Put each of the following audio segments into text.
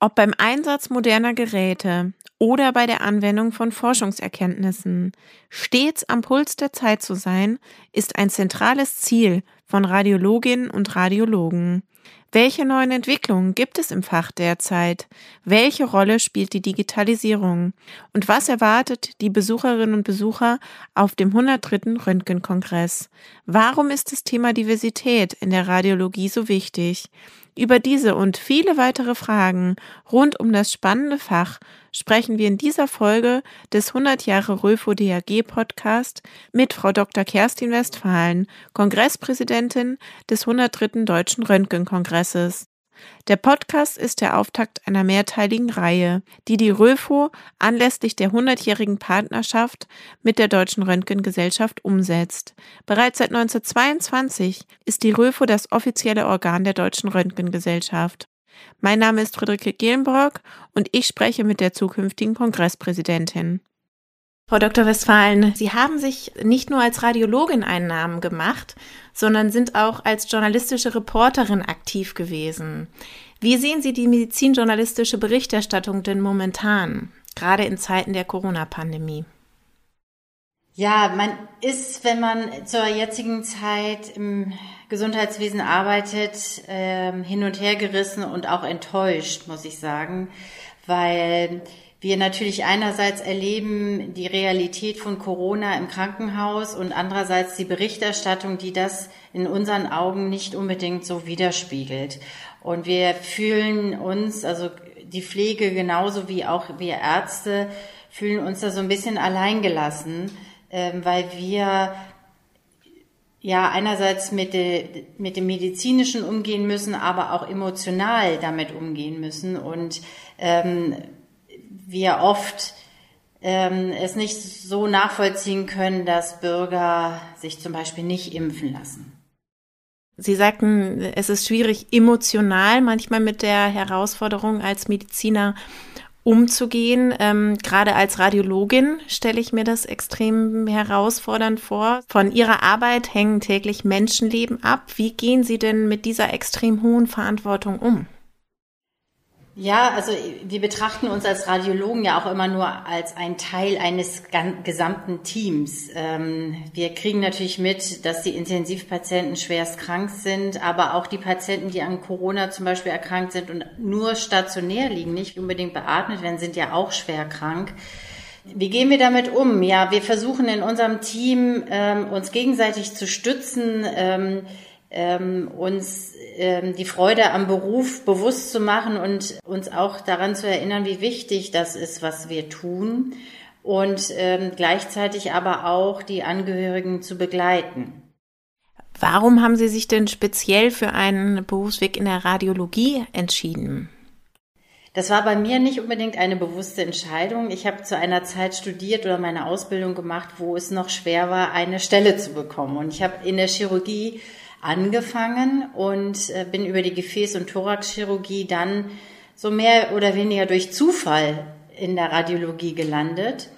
Ob beim Einsatz moderner Geräte oder bei der Anwendung von Forschungserkenntnissen, stets am Puls der Zeit zu sein, ist ein zentrales Ziel von Radiologinnen und Radiologen. Welche neuen Entwicklungen gibt es im Fach derzeit? Welche Rolle spielt die Digitalisierung? Und was erwartet die Besucherinnen und Besucher auf dem 103. Röntgenkongress? Warum ist das Thema Diversität in der Radiologie so wichtig? Über diese und viele weitere Fragen rund um das spannende Fach sprechen wir in dieser Folge des 100 Jahre Röfo DAG Podcast mit Frau Dr. Kerstin Westphalen, Kongresspräsidentin des 103. Deutschen Röntgenkongresses. Der Podcast ist der Auftakt einer mehrteiligen Reihe, die die Röfo anlässlich der 100-jährigen Partnerschaft mit der Deutschen Röntgengesellschaft umsetzt. Bereits seit 1922 ist die Röfo das offizielle Organ der Deutschen Röntgengesellschaft. Mein Name ist Friederike Gehlenbrock und ich spreche mit der zukünftigen Kongresspräsidentin. Frau Dr. Westphalen, Sie haben sich nicht nur als Radiologin einen Namen gemacht, sondern sind auch als journalistische Reporterin aktiv gewesen. Wie sehen Sie die medizinjournalistische Berichterstattung denn momentan, gerade in Zeiten der Corona-Pandemie? Ja, man ist, wenn man zur jetzigen Zeit im Gesundheitswesen arbeitet, äh, hin und her gerissen und auch enttäuscht, muss ich sagen, weil wir natürlich einerseits erleben die Realität von Corona im Krankenhaus und andererseits die Berichterstattung, die das in unseren Augen nicht unbedingt so widerspiegelt. Und wir fühlen uns, also die Pflege genauso wie auch wir Ärzte, fühlen uns da so ein bisschen alleingelassen, ähm, weil wir ja einerseits mit, de, mit dem medizinischen umgehen müssen, aber auch emotional damit umgehen müssen und ähm, wir oft ähm, es nicht so nachvollziehen können, dass Bürger sich zum Beispiel nicht impfen lassen. Sie sagten, es ist schwierig, emotional manchmal mit der Herausforderung als Mediziner umzugehen. Ähm, gerade als Radiologin stelle ich mir das extrem herausfordernd vor. Von Ihrer Arbeit hängen täglich Menschenleben ab. Wie gehen Sie denn mit dieser extrem hohen Verantwortung um? Ja, also wir betrachten uns als Radiologen ja auch immer nur als ein Teil eines gesamten Teams. Ähm, wir kriegen natürlich mit, dass die Intensivpatienten schwerst krank sind, aber auch die Patienten, die an Corona zum Beispiel erkrankt sind und nur stationär liegen, nicht unbedingt beatmet werden, sind ja auch schwer krank. Wie gehen wir damit um? Ja, wir versuchen in unserem Team ähm, uns gegenseitig zu stützen, ähm, uns ähm, die Freude am Beruf bewusst zu machen und uns auch daran zu erinnern, wie wichtig das ist, was wir tun und ähm, gleichzeitig aber auch die Angehörigen zu begleiten. Warum haben Sie sich denn speziell für einen Berufsweg in der Radiologie entschieden? Das war bei mir nicht unbedingt eine bewusste Entscheidung. Ich habe zu einer Zeit studiert oder meine Ausbildung gemacht, wo es noch schwer war, eine Stelle zu bekommen. Und ich habe in der Chirurgie angefangen und äh, bin über die Gefäß- und Thoraxchirurgie dann so mehr oder weniger durch Zufall in der Radiologie gelandet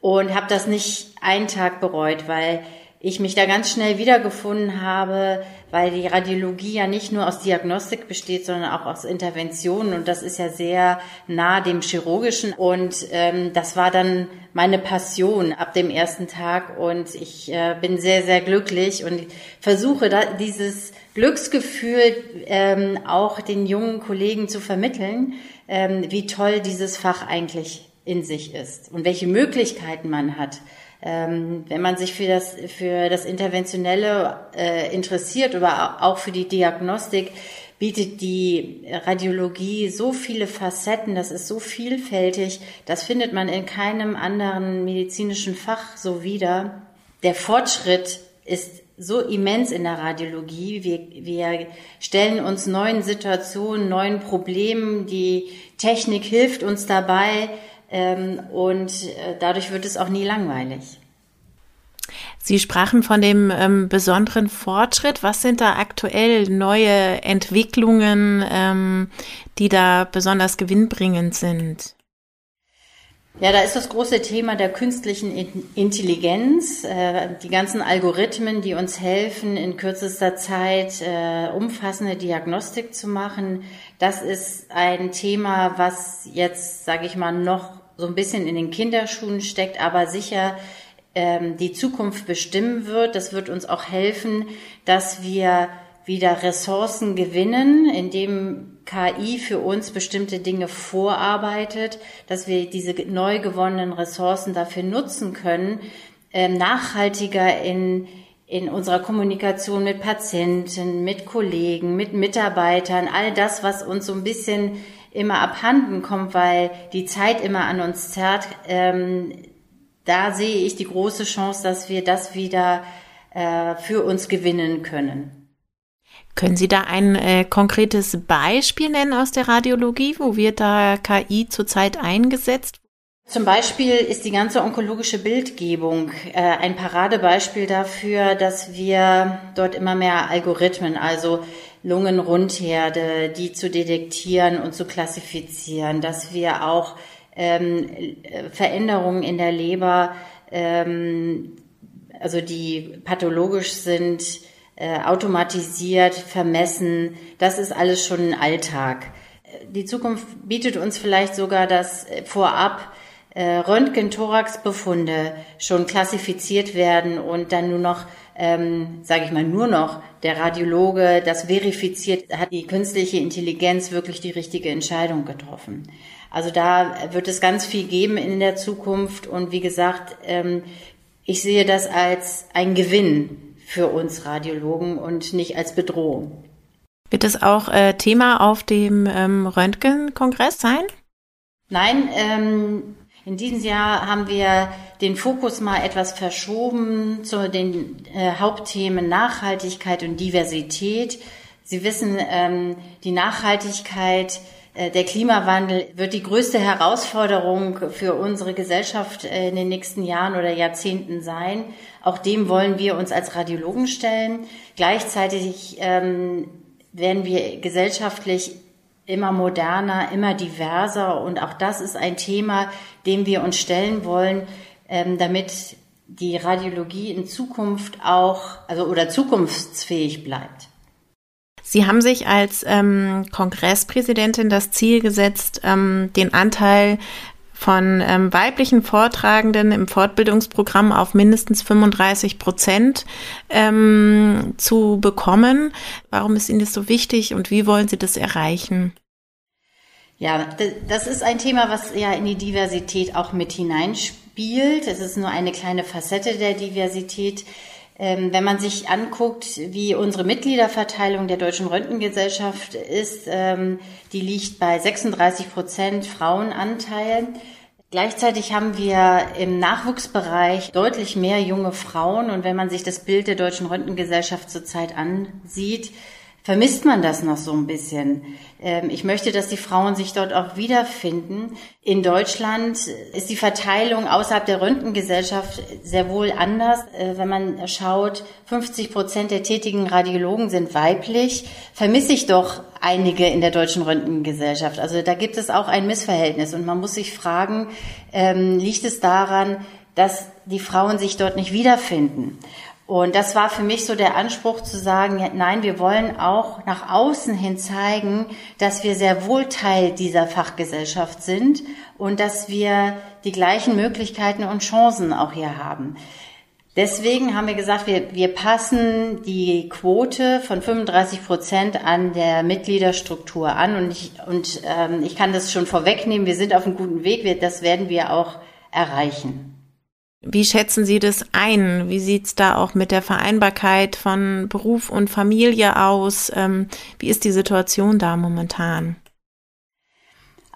und habe das nicht einen Tag bereut, weil ich mich da ganz schnell wiedergefunden habe, weil die Radiologie ja nicht nur aus Diagnostik besteht, sondern auch aus Interventionen. Und das ist ja sehr nah dem Chirurgischen. Und ähm, das war dann meine Passion ab dem ersten Tag. Und ich äh, bin sehr, sehr glücklich und versuche da dieses Glücksgefühl ähm, auch den jungen Kollegen zu vermitteln, ähm, wie toll dieses Fach eigentlich in sich ist und welche Möglichkeiten man hat ähm, wenn man sich für das, für das Interventionelle äh, interessiert oder auch für die Diagnostik, bietet die Radiologie so viele Facetten, das ist so vielfältig, das findet man in keinem anderen medizinischen Fach so wieder. Der Fortschritt ist so immens in der Radiologie. Wir, wir stellen uns neuen Situationen, neuen Problemen. Die Technik hilft uns dabei, und äh, dadurch wird es auch nie langweilig. Sie sprachen von dem ähm, besonderen Fortschritt. Was sind da aktuell neue Entwicklungen, ähm, die da besonders gewinnbringend sind? Ja, da ist das große Thema der künstlichen Intelligenz, äh, die ganzen Algorithmen, die uns helfen, in kürzester Zeit äh, umfassende Diagnostik zu machen, Das ist ein Thema, was jetzt, sage ich mal, noch so ein bisschen in den Kinderschuhen steckt, aber sicher ähm, die Zukunft bestimmen wird. Das wird uns auch helfen, dass wir wieder Ressourcen gewinnen, indem KI für uns bestimmte Dinge vorarbeitet, dass wir diese neu gewonnenen Ressourcen dafür nutzen können, äh, nachhaltiger in, in unserer Kommunikation mit Patienten, mit Kollegen, mit Mitarbeitern, all das, was uns so ein bisschen immer abhanden kommt, weil die Zeit immer an uns zerrt, ähm, da sehe ich die große Chance, dass wir das wieder äh, für uns gewinnen können. Können Sie da ein äh, konkretes Beispiel nennen aus der Radiologie? Wo wird da KI zurzeit eingesetzt? Zum Beispiel ist die ganze onkologische Bildgebung äh, ein Paradebeispiel dafür, dass wir dort immer mehr Algorithmen, also Lungenrundherde, die zu detektieren und zu klassifizieren, dass wir auch ähm, Veränderungen in der Leber, ähm, also die pathologisch sind, äh, automatisiert, vermessen. Das ist alles schon ein Alltag. Die Zukunft bietet uns vielleicht sogar das vorab äh, Röntgen-Thorax-Befunde schon klassifiziert werden und dann nur noch, ähm, sage ich mal, nur noch der Radiologe das verifiziert, hat die künstliche Intelligenz wirklich die richtige Entscheidung getroffen. Also da wird es ganz viel geben in der Zukunft und wie gesagt, ähm, ich sehe das als ein Gewinn für uns Radiologen und nicht als Bedrohung. Wird es auch äh, Thema auf dem ähm, Röntgen-Kongress sein? Nein, ähm, in diesem Jahr haben wir den Fokus mal etwas verschoben zu den äh, Hauptthemen Nachhaltigkeit und Diversität. Sie wissen, ähm, die Nachhaltigkeit äh, der Klimawandel wird die größte Herausforderung für unsere Gesellschaft äh, in den nächsten Jahren oder Jahrzehnten sein. Auch dem wollen wir uns als Radiologen stellen. Gleichzeitig ähm, werden wir gesellschaftlich immer moderner, immer diverser und auch das ist ein Thema, dem wir uns stellen wollen, ähm, damit die Radiologie in Zukunft auch, also oder zukunftsfähig bleibt. Sie haben sich als ähm, Kongresspräsidentin das Ziel gesetzt, ähm, den Anteil von ähm, weiblichen Vortragenden im Fortbildungsprogramm auf mindestens 35 Prozent ähm, zu bekommen. Warum ist Ihnen das so wichtig und wie wollen Sie das erreichen? Ja, das ist ein Thema, was ja in die Diversität auch mit hineinspielt. Es ist nur eine kleine Facette der Diversität. Ähm, wenn man sich anguckt, wie unsere Mitgliederverteilung der Deutschen Röntgengesellschaft ist, ähm, die liegt bei 36 Prozent Frauenanteil. Gleichzeitig haben wir im Nachwuchsbereich deutlich mehr junge Frauen. Und wenn man sich das Bild der Deutschen Röntgengesellschaft zurzeit ansieht, vermisst man das noch so ein bisschen. Ähm, ich möchte, dass die Frauen sich dort auch wiederfinden. In Deutschland ist die Verteilung außerhalb der Röntgengesellschaft sehr wohl anders. Äh, wenn man schaut, 50 Prozent der tätigen Radiologen sind weiblich, vermisse ich doch einige in der Deutschen Röntgengesellschaft. Also da gibt es auch ein Missverhältnis und man muss sich fragen, ähm, liegt es daran, dass die Frauen sich dort nicht wiederfinden? Und das war für mich so der Anspruch zu sagen, nein, wir wollen auch nach außen hin zeigen, dass wir sehr wohl Teil dieser Fachgesellschaft sind und dass wir die gleichen Möglichkeiten und Chancen auch hier haben. Deswegen haben wir gesagt, wir, wir passen die Quote von 35 Prozent an der Mitgliederstruktur an und ich, und, ähm, ich kann das schon vorwegnehmen, wir sind auf einem guten Weg, wir, das werden wir auch erreichen. Wie schätzen Sie das ein? Wie sieht's da auch mit der Vereinbarkeit von Beruf und Familie aus? Ähm, wie ist die Situation da momentan?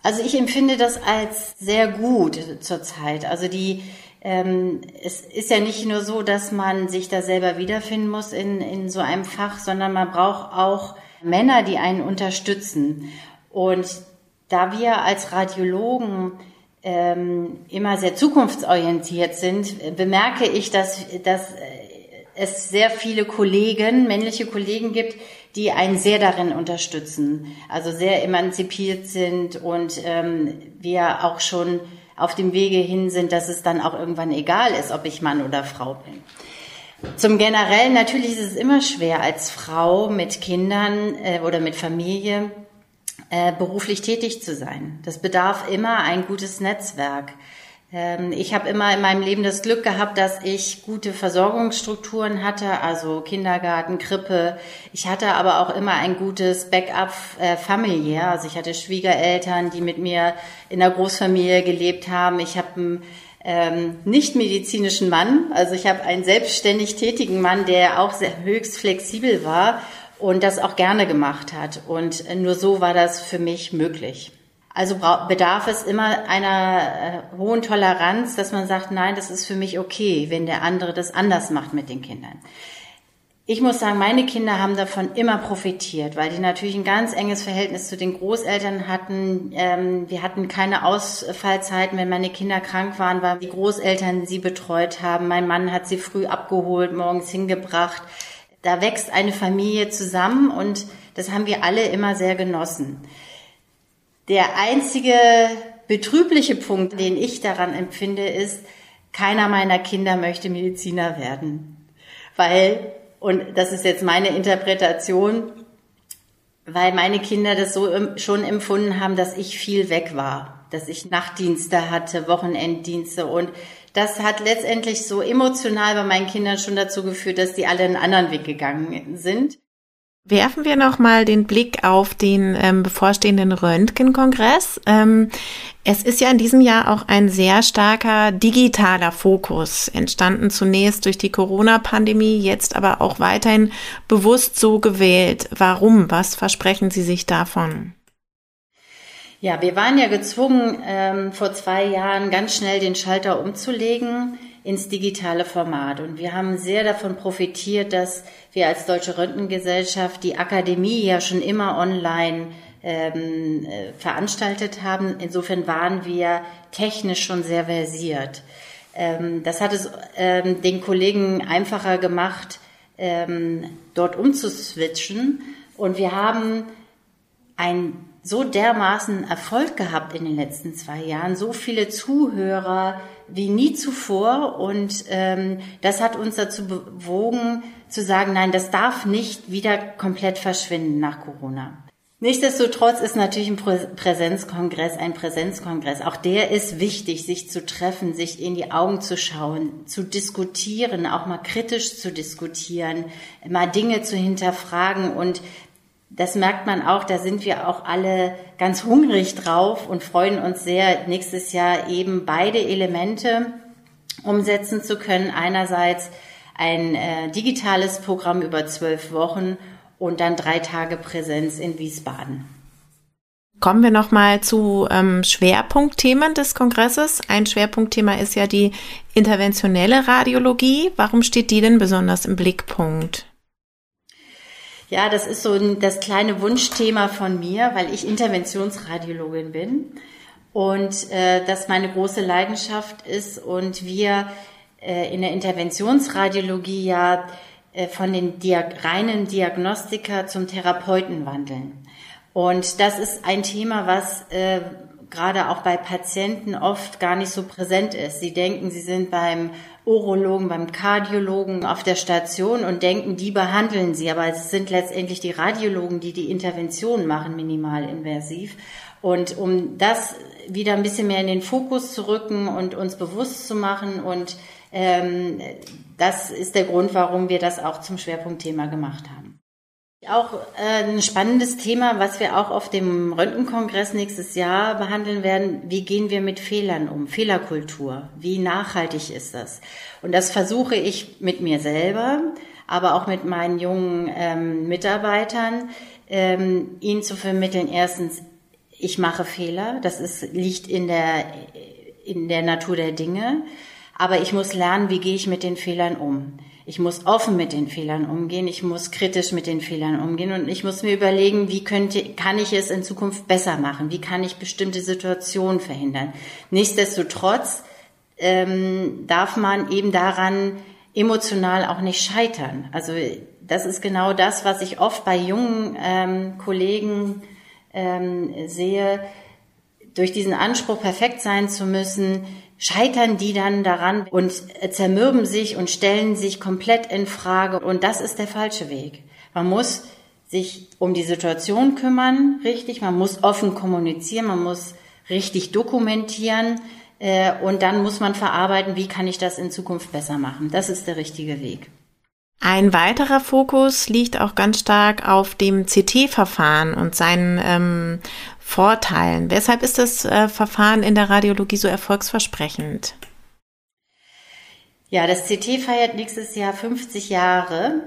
Also ich empfinde das als sehr gut zurzeit. Also die, ähm, es ist ja nicht nur so, dass man sich da selber wiederfinden muss in, in so einem Fach, sondern man braucht auch Männer, die einen unterstützen. Und da wir als Radiologen ähm, immer sehr zukunftsorientiert sind, bemerke ich, dass, dass es sehr viele Kollegen, männliche Kollegen gibt, die einen sehr darin unterstützen, also sehr emanzipiert sind und ähm, wir auch schon auf dem Wege hin sind, dass es dann auch irgendwann egal ist, ob ich Mann oder Frau bin. Zum Generellen natürlich ist es immer schwer als Frau mit Kindern äh, oder mit Familie äh, beruflich tätig zu sein. Das bedarf immer ein gutes Netzwerk. Ähm, ich habe immer in meinem Leben das Glück gehabt, dass ich gute Versorgungsstrukturen hatte, also Kindergarten, Krippe. Ich hatte aber auch immer ein gutes Backup äh, familiär. Also ich hatte Schwiegereltern, die mit mir in der Großfamilie gelebt haben. Ich habe einen ähm, nicht medizinischen Mann. Also ich habe einen selbstständig tätigen Mann, der auch sehr höchst flexibel war und das auch gerne gemacht hat. Und nur so war das für mich möglich. Also bedarf es immer einer äh, hohen Toleranz, dass man sagt, nein, das ist für mich okay, wenn der andere das anders macht mit den Kindern. Ich muss sagen, meine Kinder haben davon immer profitiert, weil die natürlich ein ganz enges Verhältnis zu den Großeltern hatten. Ähm, wir hatten keine Ausfallzeiten, wenn meine Kinder krank waren, weil die Großeltern sie betreut haben. Mein Mann hat sie früh abgeholt, morgens hingebracht. Da wächst eine Familie zusammen und das haben wir alle immer sehr genossen. Der einzige betrübliche Punkt, den ich daran empfinde, ist, keiner meiner Kinder möchte Mediziner werden. Weil, und das ist jetzt meine Interpretation, weil meine Kinder das so schon empfunden haben, dass ich viel weg war, dass ich Nachtdienste hatte, Wochenenddienste und das hat letztendlich so emotional bei meinen Kindern schon dazu geführt, dass die alle einen anderen Weg gegangen sind. Werfen wir noch mal den Blick auf den ähm, bevorstehenden Röntgenkongress. Ähm, es ist ja in diesem Jahr auch ein sehr starker digitaler Fokus entstanden, zunächst durch die Corona-Pandemie, jetzt aber auch weiterhin bewusst so gewählt. Warum? Was versprechen Sie sich davon? Ja, wir waren ja gezwungen, ähm, vor zwei Jahren ganz schnell den Schalter umzulegen ins digitale Format. Und wir haben sehr davon profitiert, dass wir als Deutsche Röntgengesellschaft die Akademie ja schon immer online ähm, äh, veranstaltet haben. Insofern waren wir technisch schon sehr versiert. Ähm, das hat es ähm, den Kollegen einfacher gemacht, ähm, dort umzuswitchen. Und wir haben ein so dermaßen Erfolg gehabt in den letzten zwei Jahren, so viele Zuhörer wie nie zuvor und ähm, das hat uns dazu bewogen zu sagen, nein, das darf nicht wieder komplett verschwinden nach Corona. Nichtsdestotrotz ist natürlich ein Präsenzkongress ein Präsenzkongress. Auch der ist wichtig, sich zu treffen, sich in die Augen zu schauen, zu diskutieren, auch mal kritisch zu diskutieren, mal Dinge zu hinterfragen und das merkt man auch, da sind wir auch alle ganz hungrig drauf und freuen uns sehr, nächstes Jahr eben beide Elemente umsetzen zu können. Einerseits ein äh, digitales Programm über zwölf Wochen und dann drei Tage Präsenz in Wiesbaden. Kommen wir nochmal zu ähm, Schwerpunktthemen des Kongresses. Ein Schwerpunktthema ist ja die interventionelle Radiologie. Warum steht die denn besonders im Blickpunkt? Ja, das ist so ein, das kleine Wunschthema von mir, weil ich Interventionsradiologin bin und äh, das meine große Leidenschaft ist und wir äh, in der Interventionsradiologie ja äh, von den Diag reinen Diagnostiker zum Therapeuten wandeln. Und das ist ein Thema, was äh, gerade auch bei Patienten oft gar nicht so präsent ist. Sie denken, sie sind beim Urologen, beim Kardiologen auf der Station und denken, die behandeln sie. Aber es sind letztendlich die Radiologen, die die Intervention machen, minimalinvasiv. Und um das wieder ein bisschen mehr in den Fokus zu rücken und uns bewusst zu machen und ähm, das ist der Grund, warum wir das auch zum Schwerpunktthema gemacht haben. Auch äh, ein spannendes Thema, was wir auch auf dem Röntgenkongress nächstes Jahr behandeln werden. Wie gehen wir mit Fehlern um? Fehlerkultur. Wie nachhaltig ist das? Und das versuche ich mit mir selber, aber auch mit meinen jungen ähm, Mitarbeitern, ähm, ihnen zu vermitteln. Erstens, ich mache Fehler. Das ist, liegt in der, in der Natur der Dinge. Aber ich muss lernen, wie gehe ich mit den Fehlern um. Ich muss offen mit den Fehlern umgehen, ich muss kritisch mit den Fehlern umgehen und ich muss mir überlegen, wie könnte, kann ich es in Zukunft besser machen, wie kann ich bestimmte Situationen verhindern. Nichtsdestotrotz ähm, darf man eben daran emotional auch nicht scheitern. Also das ist genau das, was ich oft bei jungen ähm, Kollegen ähm, sehe, durch diesen Anspruch, perfekt sein zu müssen, scheitern die dann daran und zermürben sich und stellen sich komplett in Frage. Und das ist der falsche Weg. Man muss sich um die Situation kümmern, richtig. Man muss offen kommunizieren, man muss richtig dokumentieren äh, und dann muss man verarbeiten, wie kann ich das in Zukunft besser machen. Das ist der richtige Weg. Ein weiterer Fokus liegt auch ganz stark auf dem CT-Verfahren und seinen ähm, Vorteilen. Weshalb ist das äh, Verfahren in der Radiologie so erfolgsversprechend? Ja, das CT feiert nächstes Jahr 50 Jahre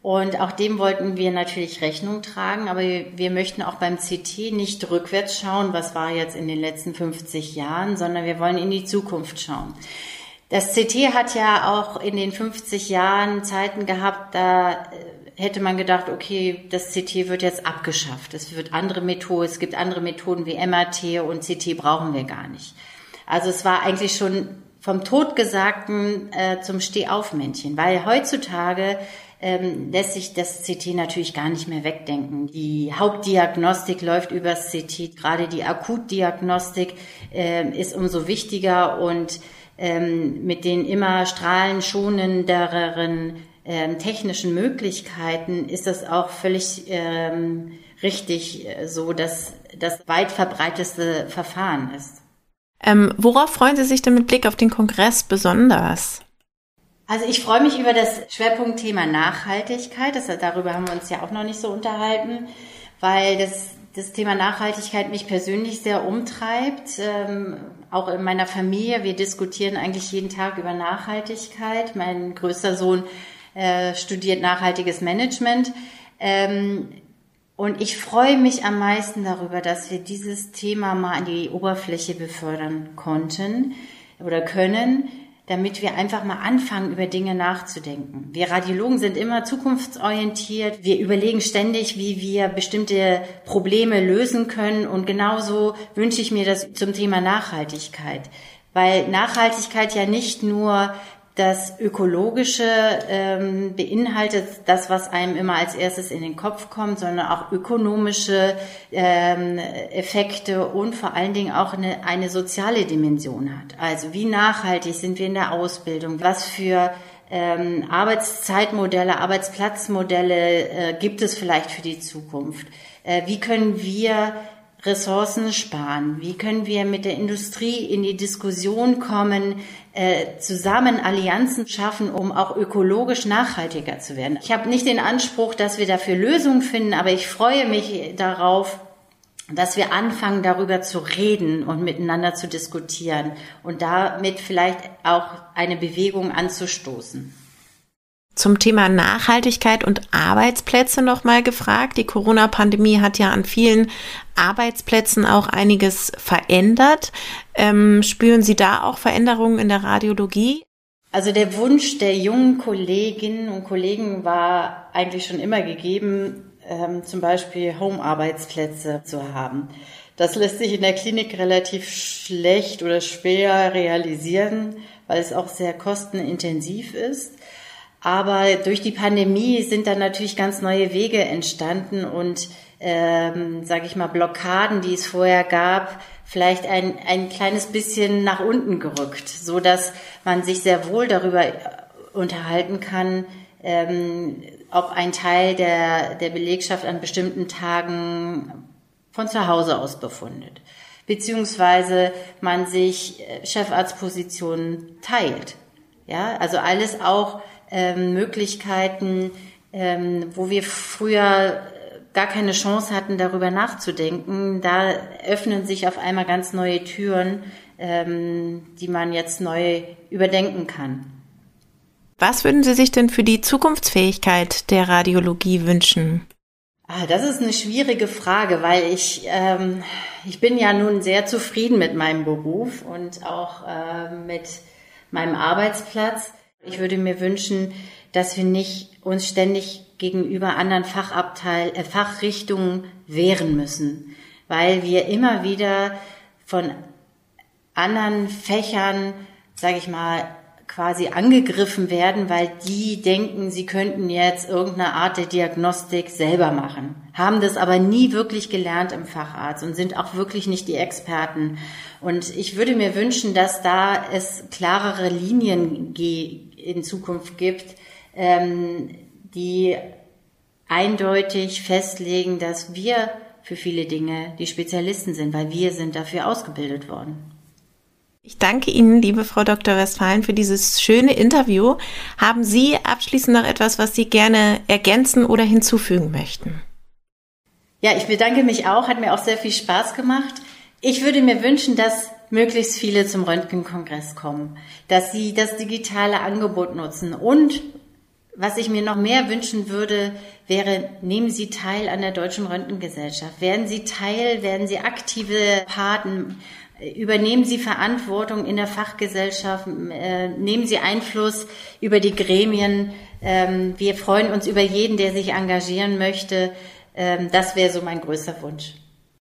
und auch dem wollten wir natürlich Rechnung tragen, aber wir, möchten auch beim CT nicht rückwärts schauen, was war jetzt in den letzten 50 Jahren, sondern wir wollen in die Zukunft schauen. Das CT hat ja auch in den 50 Jahren Zeiten gehabt, da äh, hätte man gedacht, okay, das CT wird jetzt abgeschafft. Es wird andere Methoden, es gibt andere Methoden wie MRT und CT brauchen wir gar nicht. Also es war eigentlich schon vom Totgesagten äh, zum Stehaufmännchen, weil heutzutage ähm, lässt sich das CT natürlich gar nicht mehr wegdenken. Die Hauptdiagnostik läuft übers CT, gerade die Akutdiagnostik äh, ist umso wichtiger und ähm, mit den immer strahlenschonenderen ähm, technischen Möglichkeiten ist das auch völlig ähm, richtig äh, so, dass das weit verbreiteste Verfahren ist. Ähm, worauf freuen Sie sich denn mit Blick auf den Kongress besonders? Also ich freue mich über das Schwerpunktthema Nachhaltigkeit. Das, darüber haben wir uns ja auch noch nicht so unterhalten, weil das, das Thema Nachhaltigkeit mich persönlich sehr umtreibt. Ähm, auch in meiner Familie. Wir diskutieren eigentlich jeden Tag über Nachhaltigkeit. Mein größter Sohn äh, studiert nachhaltiges Management. Ähm, und ich freue mich am meisten darüber, dass wir dieses Thema mal an die Oberfläche befördern konnten oder können, damit wir einfach mal anfangen, über Dinge nachzudenken. Wir Radiologen sind immer zukunftsorientiert. Wir überlegen ständig, wie wir bestimmte Probleme lösen können. Und genauso wünsche ich mir das zum Thema Nachhaltigkeit. Weil Nachhaltigkeit ja nicht nur das Ökologische ähm, beinhaltet das, was einem immer als erstes in den Kopf kommt, sondern auch ökonomische ähm, Effekte und vor allen Dingen auch eine, eine soziale Dimension hat. Also wie nachhaltig sind wir in der Ausbildung? Was für ähm, Arbeitszeitmodelle, Arbeitsplatzmodelle äh, gibt es vielleicht für die Zukunft? Äh, wie können wir Ressourcen sparen? Wie können wir mit der Industrie in die Diskussion kommen, äh, zusammen Allianzen schaffen, um auch ökologisch nachhaltiger zu werden? Ich habe nicht den Anspruch, dass wir dafür Lösungen finden, aber ich freue mich darauf, dass wir anfangen, darüber zu reden und miteinander zu diskutieren und damit vielleicht auch eine Bewegung anzustoßen zum Thema Nachhaltigkeit und Arbeitsplätze nochmal gefragt. Die Corona-Pandemie hat ja an vielen Arbeitsplätzen auch einiges verändert. Ähm, spüren Sie da auch Veränderungen in der Radiologie? Also der Wunsch der jungen Kolleginnen und Kollegen war eigentlich schon immer gegeben, ähm, zum Beispiel Home-Arbeitsplätze zu haben. Das lässt sich in der Klinik relativ schlecht oder schwer realisieren, weil es auch sehr kostenintensiv ist. Aber durch die Pandemie sind dann natürlich ganz neue Wege entstanden und, ähm, sage ich mal, Blockaden, die es vorher gab, vielleicht ein, ein kleines bisschen nach unten gerückt, so dass man sich sehr wohl darüber äh, unterhalten kann, ähm, ob ein Teil der, der Belegschaft an bestimmten Tagen von zu Hause aus befundet, beziehungsweise man sich äh, Chefarztpositionen teilt. Ja, also alles auch ähm, Möglichkeiten, ähm, wo wir früher gar keine Chance hatten, darüber nachzudenken. Da öffnen sich auf einmal ganz neue Türen, ähm, die man jetzt neu überdenken kann. Was würden Sie sich denn für die Zukunftsfähigkeit der Radiologie wünschen? Ah, das ist eine schwierige Frage, weil ich, ähm, ich bin ja nun sehr zufrieden mit meinem Beruf und auch äh, mit meinem Arbeitsplatz. Ich würde mir wünschen, dass wir nicht uns ständig gegenüber anderen Fachabteil, äh, Fachrichtungen wehren müssen, weil wir immer wieder von anderen Fächern, sage ich mal, quasi angegriffen werden, weil die denken, sie könnten jetzt irgendeine Art der Diagnostik selber machen, haben das aber nie wirklich gelernt im Facharzt und sind auch wirklich nicht die Experten. Und ich würde mir wünschen, dass da es klarere Linien in Zukunft gibt, ähm, die eindeutig festlegen, dass wir für viele Dinge die Spezialisten sind, weil wir sind dafür ausgebildet worden. Ich danke Ihnen, liebe Frau Dr. Westphalen, für dieses schöne Interview. Haben Sie abschließend noch etwas, was Sie gerne ergänzen oder hinzufügen möchten? Ja, ich bedanke mich auch, hat mir auch sehr viel Spaß gemacht. Ich würde mir wünschen, dass möglichst viele zum Röntgenkongress kommen, dass sie das digitale Angebot nutzen und was ich mir noch mehr wünschen würde, wäre, nehmen Sie teil an der Deutschen Röntgengesellschaft. Werden Sie Teil, werden Sie aktive Paten, übernehmen Sie Verantwortung in der Fachgesellschaft, äh, nehmen Sie Einfluss über die Gremien. Ähm, wir freuen uns über jeden, der sich engagieren möchte. Ähm, das wäre so mein größter Wunsch.